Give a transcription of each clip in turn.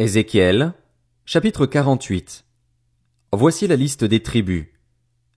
Ézéchiel, chapitre 48. Voici la liste des tribus.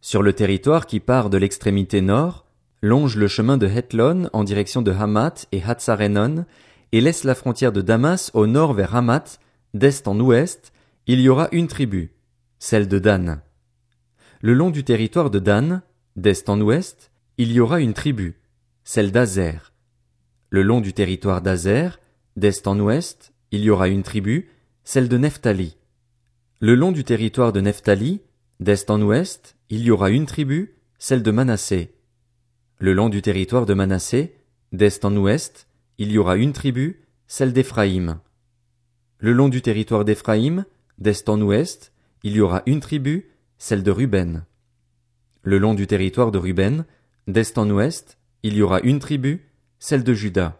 Sur le territoire qui part de l'extrémité nord, longe le chemin de Hetlon en direction de Hamath et Hatzarenon, et laisse la frontière de Damas au nord vers Hamath, d'est en ouest, il y aura une tribu, celle de Dan. Le long du territoire de Dan, d'est en ouest, il y aura une tribu, celle d'Azer. Le long du territoire d'Azer, d'est en ouest, il y aura une tribu, celle de Nephtali. Le long du territoire de Nephtali, d'est en ouest, il y aura une tribu, celle de Manassé. Le long du territoire de Manassé, d'est en ouest, il y aura une tribu, celle d'Éphraïm. Le long du territoire d'Éphraïm, d'est en ouest, il y aura une tribu, celle de Ruben. Le long du territoire de Ruben, d'est en ouest, il y aura une tribu, celle de Juda.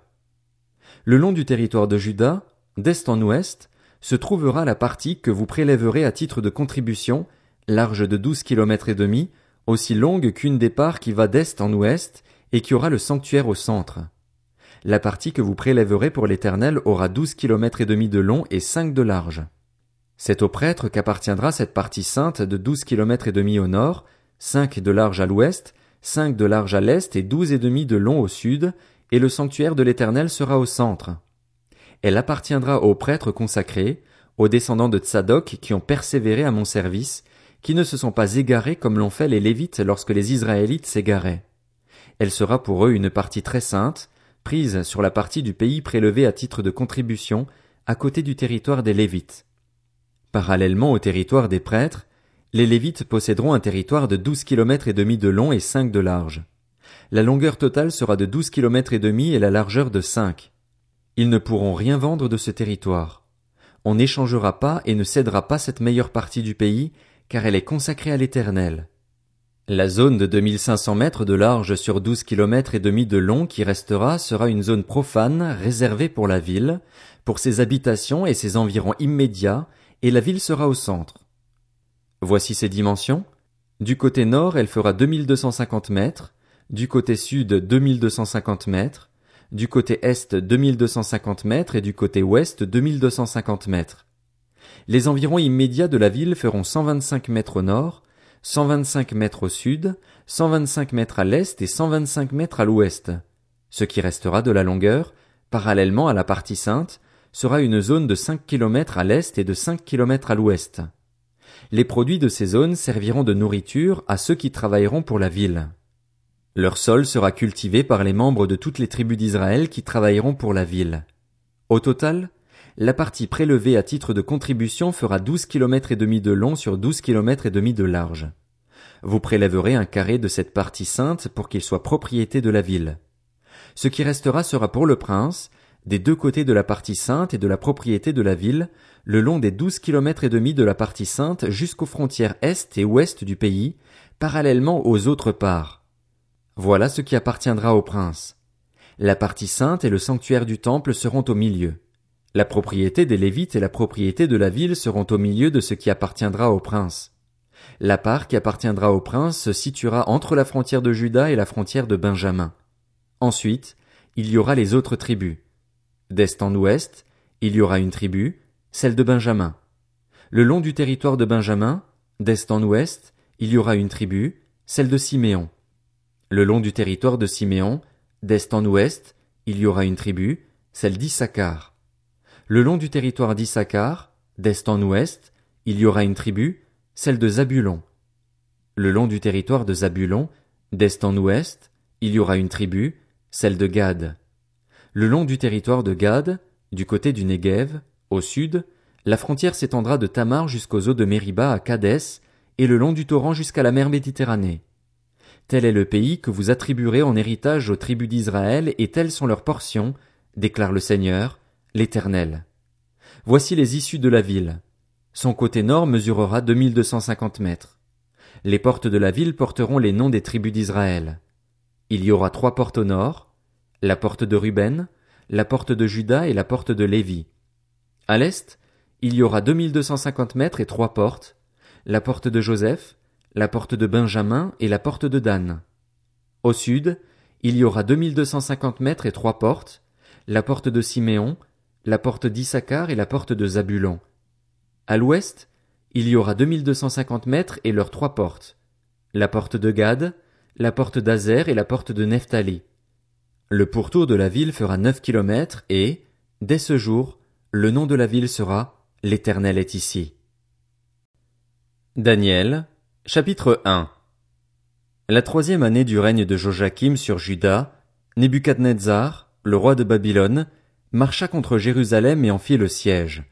Le long du territoire de Juda, d'est en ouest, se trouvera la partie que vous prélèverez à titre de contribution, large de douze kilomètres et demi, aussi longue qu'une des qui va d'est en ouest, et qui aura le sanctuaire au centre. La partie que vous prélèverez pour l'éternel aura douze kilomètres et demi de long et cinq de large. C'est au prêtre qu'appartiendra cette partie sainte de douze kilomètres et demi au nord, cinq de large à l'ouest, cinq de large à l'est et douze et demi de long au sud, et le sanctuaire de l'éternel sera au centre. Elle appartiendra aux prêtres consacrés, aux descendants de Tsadok qui ont persévéré à mon service, qui ne se sont pas égarés comme l'ont fait les Lévites lorsque les Israélites s'égaraient. Elle sera pour eux une partie très sainte, prise sur la partie du pays prélevée à titre de contribution, à côté du territoire des Lévites. Parallèlement au territoire des prêtres, les Lévites posséderont un territoire de douze kilomètres et demi de long et cinq de large. La longueur totale sera de douze kilomètres et demi et la largeur de cinq. Ils ne pourront rien vendre de ce territoire. On n'échangera pas et ne cédera pas cette meilleure partie du pays, car elle est consacrée à l'Éternel. La zone de 2500 mètres de large sur 12 kilomètres et demi de long qui restera sera une zone profane réservée pour la ville, pour ses habitations et ses environs immédiats, et la ville sera au centre. Voici ses dimensions. Du côté nord, elle fera 2250 mètres, du côté sud 2250 mètres, du côté est 2250 mètres et du côté ouest 2250 mètres. Les environs immédiats de la ville feront 125 mètres au nord, 125 mètres au sud, 125 mètres à l'est et 125 mètres à l'ouest. Ce qui restera de la longueur, parallèlement à la partie sainte, sera une zone de 5 km à l'est et de 5 km à l'ouest. Les produits de ces zones serviront de nourriture à ceux qui travailleront pour la ville. Leur sol sera cultivé par les membres de toutes les tribus d'Israël qui travailleront pour la ville. Au total, la partie prélevée à titre de contribution fera douze kilomètres et demi de long sur douze kilomètres et demi de large. Vous prélèverez un carré de cette partie sainte pour qu'il soit propriété de la ville. Ce qui restera sera pour le prince, des deux côtés de la partie sainte et de la propriété de la ville, le long des douze kilomètres et demi de la partie sainte jusqu'aux frontières est et ouest du pays, parallèlement aux autres parts. Voilà ce qui appartiendra au prince. La partie sainte et le sanctuaire du temple seront au milieu. La propriété des Lévites et la propriété de la ville seront au milieu de ce qui appartiendra au prince. La part qui appartiendra au prince se situera entre la frontière de Juda et la frontière de Benjamin. Ensuite, il y aura les autres tribus. D'est en ouest, il y aura une tribu, celle de Benjamin. Le long du territoire de Benjamin, d'est en ouest, il y aura une tribu, celle de Siméon. Le long du territoire de Siméon, d'est en ouest, il y aura une tribu, celle d'Issachar. Le long du territoire d'Issachar, d'est en ouest, il y aura une tribu, celle de Zabulon. Le long du territoire de Zabulon, d'est en ouest, il y aura une tribu, celle de Gad. Le long du territoire de Gad, du côté du Negev, au sud, la frontière s'étendra de Tamar jusqu'aux eaux de Mériba à Kadès, et le long du torrent jusqu'à la mer Méditerranée. Tel est le pays que vous attribuerez en héritage aux tribus d'Israël, et telles sont leurs portions, déclare le Seigneur, l'Éternel. Voici les issues de la ville. Son côté nord mesurera deux mille deux cent cinquante mètres. Les portes de la ville porteront les noms des tribus d'Israël. Il y aura trois portes au nord, la porte de Ruben, la porte de Juda et la porte de Lévi. À l'est, il y aura deux mille deux cent cinquante mètres et trois portes, la porte de Joseph, la porte de Benjamin et la porte de Dan. Au sud, il y aura deux mille deux cent cinquante mètres et trois portes, la porte de Siméon, la porte d'Issachar et la porte de Zabulon. À l'ouest, il y aura deux mille deux cent cinquante mètres et leurs trois portes. La porte de Gad, la porte d'Azer et la porte de Nephtali. Le pourtour de la ville fera neuf kilomètres et, dès ce jour, le nom de la ville sera L'Éternel est ici. Daniel, chapitre 1 La troisième année du règne de Joachim sur Juda, Nebuchadnezzar, le roi de Babylone, marcha contre Jérusalem et en fit le siège.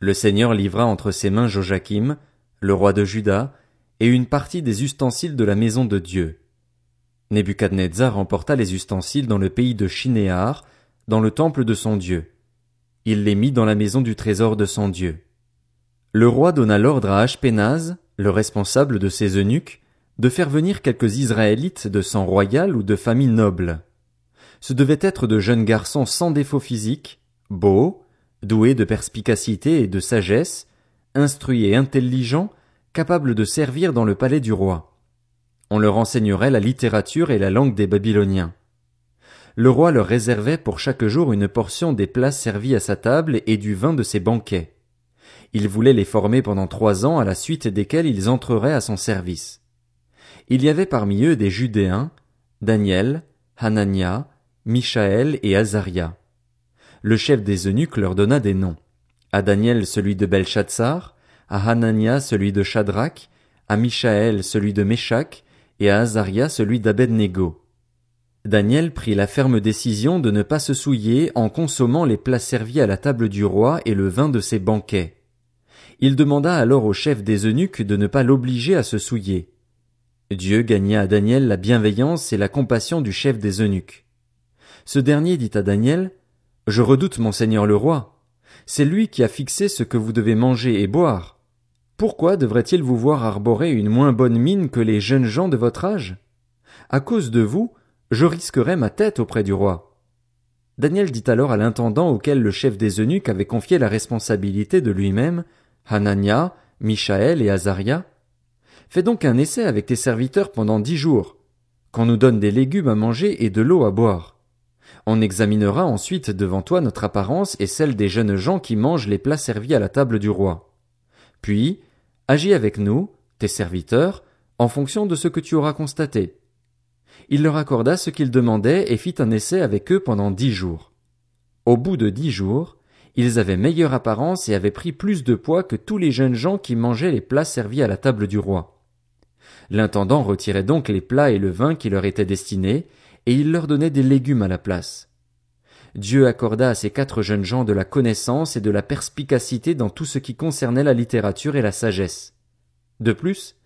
Le Seigneur livra entre ses mains Joachim, le roi de Juda, et une partie des ustensiles de la maison de Dieu. Nebuchadnezzar emporta les ustensiles dans le pays de Shinéar, dans le temple de son Dieu. Il les mit dans la maison du trésor de son Dieu. Le roi donna l'ordre à Ashpenaz, le responsable de ses eunuques, de faire venir quelques Israélites de sang royal ou de famille noble. Ce devaient être de jeunes garçons sans défaut physique, beaux, doués de perspicacité et de sagesse, instruits et intelligents, capables de servir dans le palais du roi. On leur enseignerait la littérature et la langue des Babyloniens. Le roi leur réservait pour chaque jour une portion des plats servis à sa table et du vin de ses banquets. Il voulait les former pendant trois ans à la suite desquels ils entreraient à son service. Il y avait parmi eux des Judéens, Daniel, Hanania, Michaël et Azaria. Le chef des eunuques leur donna des noms. À Daniel celui de Belshazzar, à Hanania celui de Shadrach, à Michaël celui de Meshach, et à Azaria celui d'Abednego. Daniel prit la ferme décision de ne pas se souiller en consommant les plats servis à la table du roi et le vin de ses banquets. Il demanda alors au chef des eunuques de ne pas l'obliger à se souiller. Dieu gagna à Daniel la bienveillance et la compassion du chef des eunuques. Ce dernier dit à Daniel, Je redoute mon seigneur le roi. C'est lui qui a fixé ce que vous devez manger et boire. Pourquoi devrait-il vous voir arborer une moins bonne mine que les jeunes gens de votre âge? À cause de vous, je risquerais ma tête auprès du roi. Daniel dit alors à l'intendant auquel le chef des eunuques avait confié la responsabilité de lui-même, Hanania, Michaël et Azaria, Fais donc un essai avec tes serviteurs pendant dix jours, qu'on nous donne des légumes à manger et de l'eau à boire. On examinera ensuite devant toi notre apparence et celle des jeunes gens qui mangent les plats servis à la table du roi. Puis, agis avec nous, tes serviteurs, en fonction de ce que tu auras constaté. Il leur accorda ce qu'ils demandaient et fit un essai avec eux pendant dix jours. Au bout de dix jours, ils avaient meilleure apparence et avaient pris plus de poids que tous les jeunes gens qui mangeaient les plats servis à la table du roi. L'intendant retirait donc les plats et le vin qui leur étaient destinés, et il leur donnait des légumes à la place. Dieu accorda à ces quatre jeunes gens de la connaissance et de la perspicacité dans tout ce qui concernait la littérature et la sagesse. De plus,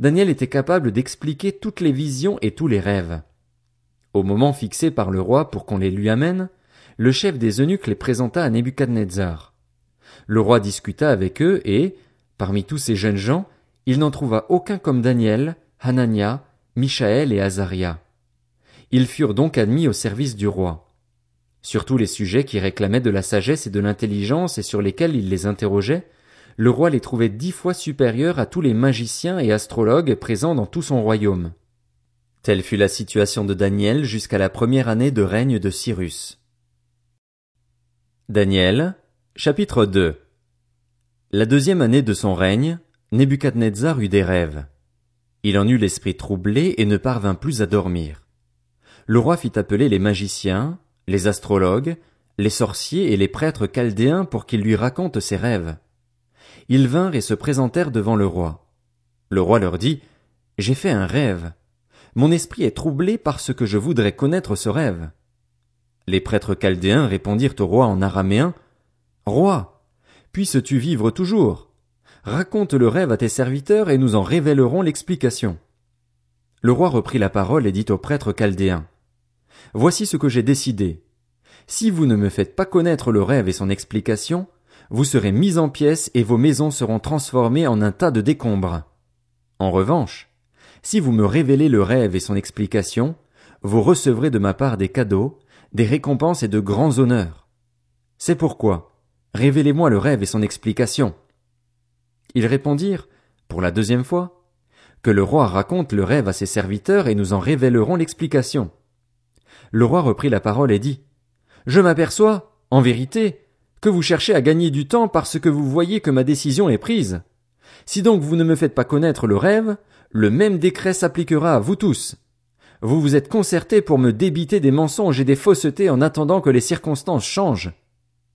Daniel était capable d'expliquer toutes les visions et tous les rêves. Au moment fixé par le roi pour qu'on les lui amène, le chef des eunuques les présenta à Nebuchadnezzar. Le roi discuta avec eux et, parmi tous ces jeunes gens, il n'en trouva aucun comme Daniel, Hanania, Michaël et Azaria. Ils furent donc admis au service du roi. Sur tous les sujets qui réclamaient de la sagesse et de l'intelligence et sur lesquels il les interrogeait, le roi les trouvait dix fois supérieurs à tous les magiciens et astrologues présents dans tout son royaume. Telle fut la situation de Daniel jusqu'à la première année de règne de Cyrus. Daniel, chapitre 2 La deuxième année de son règne, Nebuchadnezzar eut des rêves. Il en eut l'esprit troublé et ne parvint plus à dormir. Le roi fit appeler les magiciens, les astrologues, les sorciers et les prêtres chaldéens pour qu'ils lui racontent ses rêves. Ils vinrent et se présentèrent devant le roi. Le roi leur dit, J'ai fait un rêve. Mon esprit est troublé parce que je voudrais connaître ce rêve. Les prêtres chaldéens répondirent au roi en araméen, Roi, puisses-tu vivre toujours? Raconte le rêve à tes serviteurs et nous en révélerons l'explication. Le roi reprit la parole et dit aux prêtres chaldéens, Voici ce que j'ai décidé. Si vous ne me faites pas connaître le rêve et son explication, vous serez mis en pièces et vos maisons seront transformées en un tas de décombres. En revanche, si vous me révélez le rêve et son explication, vous recevrez de ma part des cadeaux, des récompenses et de grands honneurs. C'est pourquoi, révélez-moi le rêve et son explication. Ils répondirent, pour la deuxième fois, que le roi raconte le rêve à ses serviteurs et nous en révélerons l'explication le roi reprit la parole et dit Je m'aperçois, en vérité, que vous cherchez à gagner du temps parce que vous voyez que ma décision est prise. Si donc vous ne me faites pas connaître le rêve, le même décret s'appliquera à vous tous. Vous vous êtes concertés pour me débiter des mensonges et des faussetés en attendant que les circonstances changent.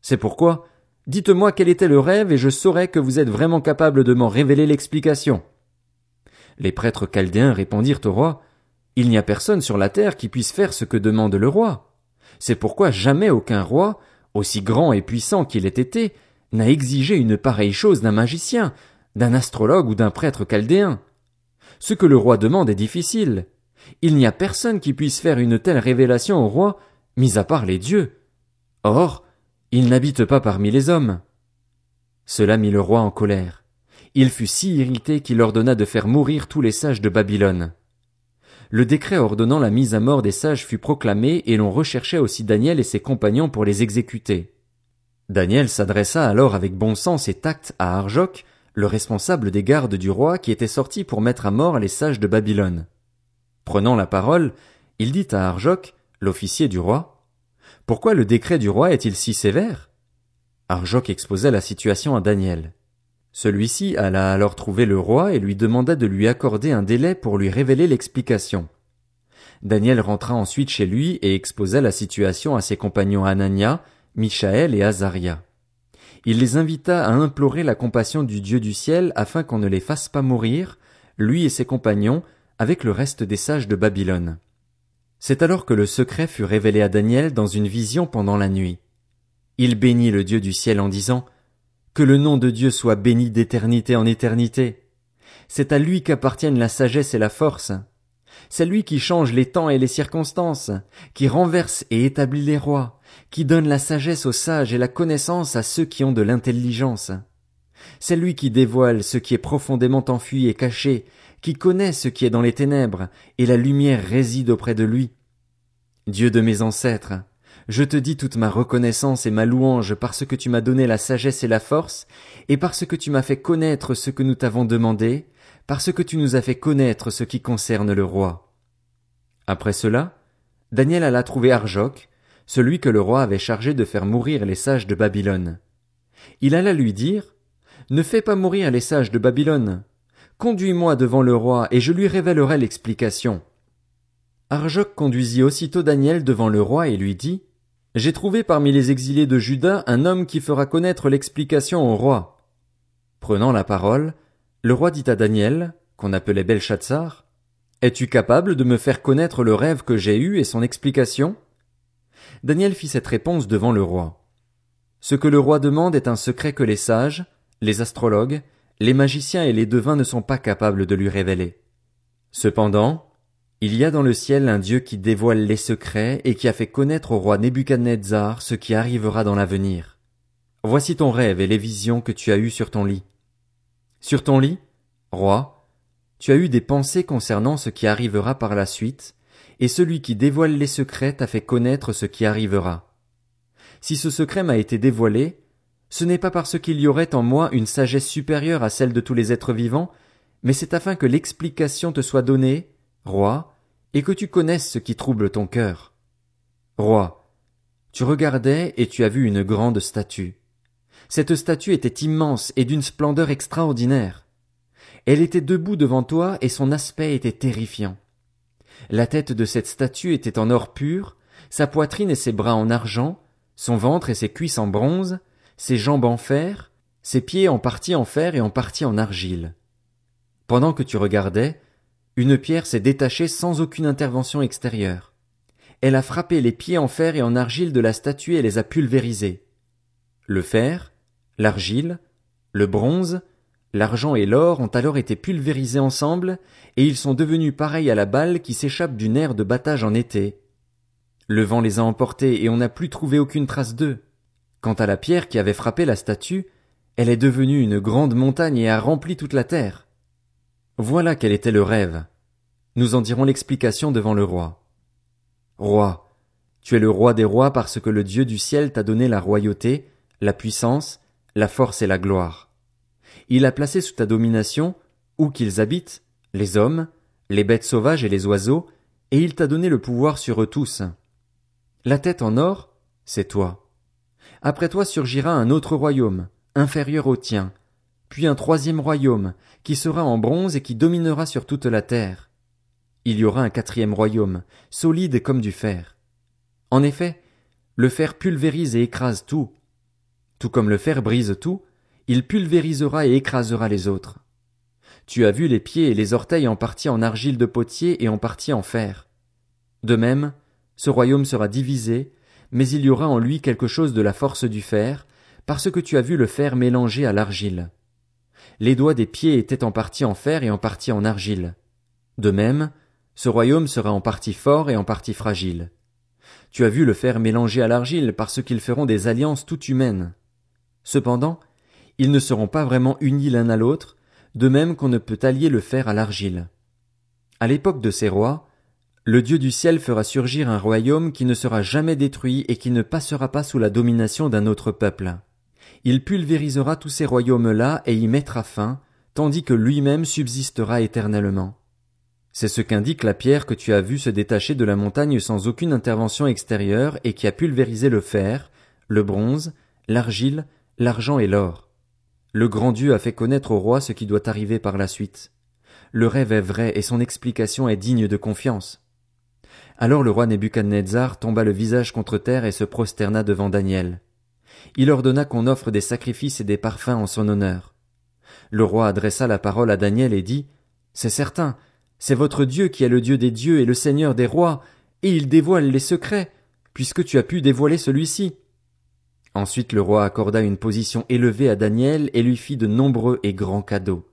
C'est pourquoi, dites-moi quel était le rêve et je saurai que vous êtes vraiment capable de m'en révéler l'explication. Les prêtres chaldéens répondirent au roi, Il n'y a personne sur la terre qui puisse faire ce que demande le roi. C'est pourquoi jamais aucun roi, aussi grand et puissant qu'il ait été, n'a exigé une pareille chose d'un magicien, d'un astrologue ou d'un prêtre chaldéen. Ce que le roi demande est difficile. Il n'y a personne qui puisse faire une telle révélation au roi, mis à part les dieux. Or, il n'habite pas parmi les hommes. Cela mit le roi en colère. Il fut si irrité qu'il ordonna de faire mourir tous les sages de Babylone. Le décret ordonnant la mise à mort des sages fut proclamé et l'on recherchait aussi Daniel et ses compagnons pour les exécuter. Daniel s'adressa alors avec bon sens et tact à Arjoc, le responsable des gardes du roi qui était sorti pour mettre à mort les sages de Babylone. Prenant la parole, il dit à Arjoc, l'officier du roi, Pourquoi le décret du roi est-il si sévère? Arjoc exposa la situation à Daniel. Celui-ci alla alors trouver le roi et lui demanda de lui accorder un délai pour lui révéler l'explication. Daniel rentra ensuite chez lui et exposa la situation à ses compagnons Anania, Michaël et Azaria il les invita à implorer la compassion du Dieu du ciel afin qu'on ne les fasse pas mourir, lui et ses compagnons, avec le reste des sages de Babylone. C'est alors que le secret fut révélé à Daniel dans une vision pendant la nuit. Il bénit le Dieu du ciel en disant Que le nom de Dieu soit béni d'éternité en éternité. C'est à lui qu'appartiennent la sagesse et la force. C'est lui qui change les temps et les circonstances, qui renverse et établit les rois, qui donne la sagesse aux sages et la connaissance à ceux qui ont de l'intelligence. C'est lui qui dévoile ce qui est profondément enfui et caché, qui connaît ce qui est dans les ténèbres, et la lumière réside auprès de lui. Dieu de mes ancêtres, je te dis toute ma reconnaissance et ma louange parce que tu m'as donné la sagesse et la force, et parce que tu m'as fait connaître ce que nous t'avons demandé, parce que tu nous as fait connaître ce qui concerne le roi. Après cela, Daniel alla trouver Arjoc, celui que le roi avait chargé de faire mourir les sages de Babylone. Il alla lui dire, Ne fais pas mourir les sages de Babylone. Conduis-moi devant le roi et je lui révélerai l'explication. Arjoc conduisit aussitôt Daniel devant le roi et lui dit, J'ai trouvé parmi les exilés de Juda un homme qui fera connaître l'explication au roi. Prenant la parole, le roi dit à Daniel, qu'on appelait Belshazzar, Es-tu capable de me faire connaître le rêve que j'ai eu et son explication? Daniel fit cette réponse devant le roi. Ce que le roi demande est un secret que les sages, les astrologues, les magiciens et les devins ne sont pas capables de lui révéler. Cependant, il y a dans le ciel un Dieu qui dévoile les secrets et qui a fait connaître au roi Nebuchadnezzar ce qui arrivera dans l'avenir. Voici ton rêve et les visions que tu as eues sur ton lit. Sur ton lit, roi, tu as eu des pensées concernant ce qui arrivera par la suite, et celui qui dévoile les secrets t'a fait connaître ce qui arrivera. Si ce secret m'a été dévoilé, ce n'est pas parce qu'il y aurait en moi une sagesse supérieure à celle de tous les êtres vivants, mais c'est afin que l'explication te soit donnée, roi, et que tu connaisses ce qui trouble ton cœur. Roi, tu regardais et tu as vu une grande statue. Cette statue était immense et d'une splendeur extraordinaire. Elle était debout devant toi et son aspect était terrifiant. La tête de cette statue était en or pur, sa poitrine et ses bras en argent, son ventre et ses cuisses en bronze, ses jambes en fer, ses pieds en partie en fer et en partie en argile. Pendant que tu regardais, une pierre s'est détachée sans aucune intervention extérieure. Elle a frappé les pieds en fer et en argile de la statue et les a pulvérisés. Le fer, l'argile, le bronze, L'argent et l'or ont alors été pulvérisés ensemble, et ils sont devenus pareils à la balle qui s'échappe du nerf de battage en été. Le vent les a emportés et on n'a plus trouvé aucune trace d'eux. Quant à la pierre qui avait frappé la statue, elle est devenue une grande montagne et a rempli toute la terre. Voilà quel était le rêve. Nous en dirons l'explication devant le roi. Roi, tu es le roi des rois parce que le Dieu du ciel t'a donné la royauté, la puissance, la force et la gloire. Il a placé sous ta domination, où qu'ils habitent, les hommes, les bêtes sauvages et les oiseaux, et il t'a donné le pouvoir sur eux tous. La tête en or, c'est toi. Après toi surgira un autre royaume, inférieur au tien, puis un troisième royaume, qui sera en bronze et qui dominera sur toute la terre. Il y aura un quatrième royaume, solide comme du fer. En effet, le fer pulvérise et écrase tout. Tout comme le fer brise tout, il pulvérisera et écrasera les autres. Tu as vu les pieds et les orteils en partie en argile de potier et en partie en fer. De même, ce royaume sera divisé, mais il y aura en lui quelque chose de la force du fer, parce que tu as vu le fer mélangé à l'argile. Les doigts des pieds étaient en partie en fer et en partie en argile. De même, ce royaume sera en partie fort et en partie fragile. Tu as vu le fer mélangé à l'argile parce qu'ils feront des alliances toutes humaines. Cependant, ils ne seront pas vraiment unis l'un à l'autre, de même qu'on ne peut allier le fer à l'argile. À l'époque de ces rois, le Dieu du ciel fera surgir un royaume qui ne sera jamais détruit et qui ne passera pas sous la domination d'un autre peuple. Il pulvérisera tous ces royaumes-là et y mettra fin, tandis que lui-même subsistera éternellement. C'est ce qu'indique la pierre que tu as vue se détacher de la montagne sans aucune intervention extérieure et qui a pulvérisé le fer, le bronze, l'argile, l'argent et l'or. Le grand Dieu a fait connaître au roi ce qui doit arriver par la suite. Le rêve est vrai et son explication est digne de confiance. Alors le roi Nebuchadnezzar tomba le visage contre terre et se prosterna devant Daniel. Il ordonna qu'on offre des sacrifices et des parfums en son honneur. Le roi adressa la parole à Daniel et dit, C'est certain, c'est votre Dieu qui est le Dieu des dieux et le Seigneur des rois, et il dévoile les secrets, puisque tu as pu dévoiler celui-ci. Ensuite le roi accorda une position élevée à Daniel et lui fit de nombreux et grands cadeaux.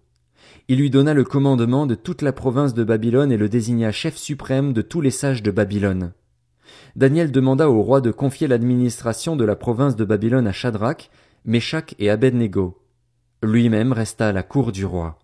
Il lui donna le commandement de toute la province de Babylone et le désigna chef suprême de tous les sages de Babylone. Daniel demanda au roi de confier l'administration de la province de Babylone à Shadrach, Meshach et Abednego. Lui-même resta à la cour du roi.